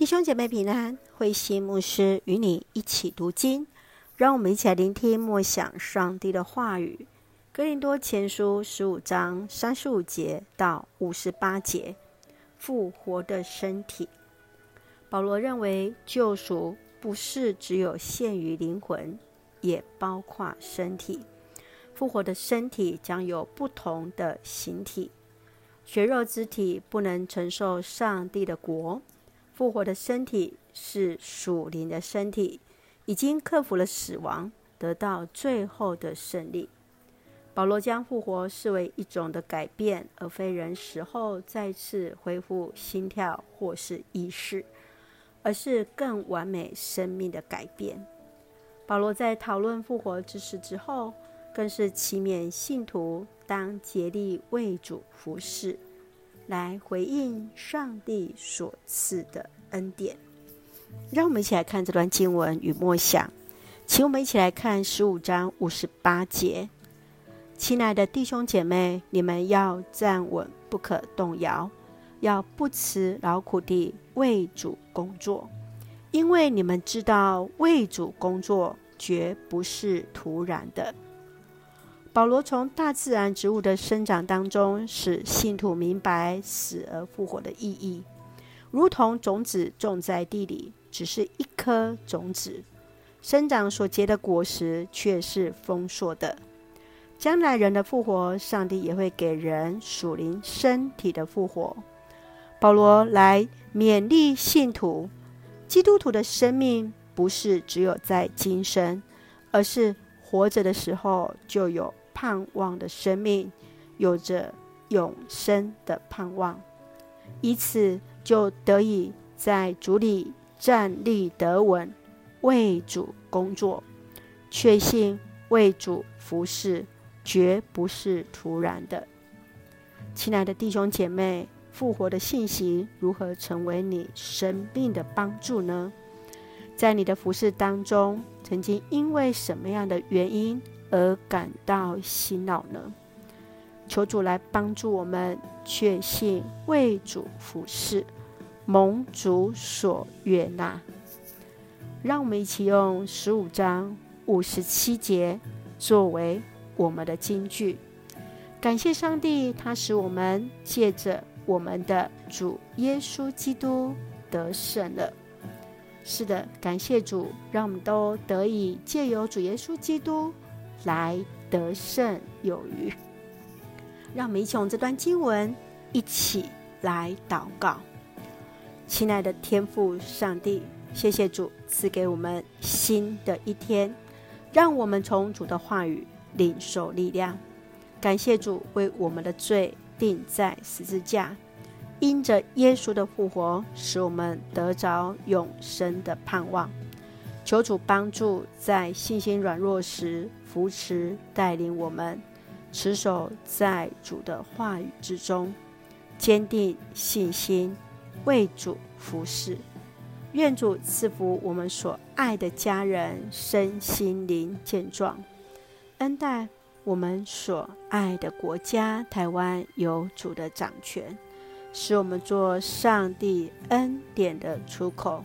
弟兄姐妹平安，慧心牧师与你一起读经，让我们一起来聆听默想上帝的话语。哥林多前书十五章三十五节到五十八节，复活的身体。保罗认为救赎不是只有限于灵魂，也包括身体。复活的身体将有不同的形体，血肉之体不能承受上帝的国。复活的身体是属灵的身体，已经克服了死亡，得到最后的胜利。保罗将复活视为一种的改变，而非人死后再次恢复心跳或是意识，而是更完美生命的改变。保罗在讨论复活之事之后，更是期勉信徒当竭力为主服事。来回应上帝所赐的恩典，让我们一起来看这段经文与默想。请我们一起来看十五章五十八节：“亲爱的弟兄姐妹，你们要站稳，不可动摇，要不辞劳苦地为主工作，因为你们知道为主工作绝不是徒然的。”保罗从大自然植物的生长当中，使信徒明白死而复活的意义，如同种子种在地里，只是一颗种子，生长所结的果实却是丰硕的。将来人的复活，上帝也会给人属灵身体的复活。保罗来勉励信徒，基督徒的生命不是只有在今生，而是活着的时候就有。盼望的生命，有着永生的盼望，以此就得以在主里站立得稳，为主工作，确信为主服事，绝不是徒然的。亲爱的弟兄姐妹，复活的信息如何成为你生命的帮助呢？在你的服事当中，曾经因为什么样的原因，而感到辛劳呢？求主来帮助我们，确信为主服事，蒙主所悦纳。让我们一起用十五章五十七节作为我们的金句。感谢上帝，他使我们借着我们的主耶稣基督得胜了。是的，感谢主，让我们都得以借由主耶稣基督。来得胜有余，让我们一起用这段经文一起来祷告。亲爱的天父上帝，谢谢主赐给我们新的一天，让我们从主的话语领受力量。感谢主为我们的罪钉在十字架，因着耶稣的复活，使我们得着永生的盼望。求主帮助在信心软弱时扶持带领我们，持守在主的话语之中，坚定信心，为主服事。愿主赐福我们所爱的家人身心灵健壮，恩待我们所爱的国家台湾有主的掌权，使我们做上帝恩典的出口。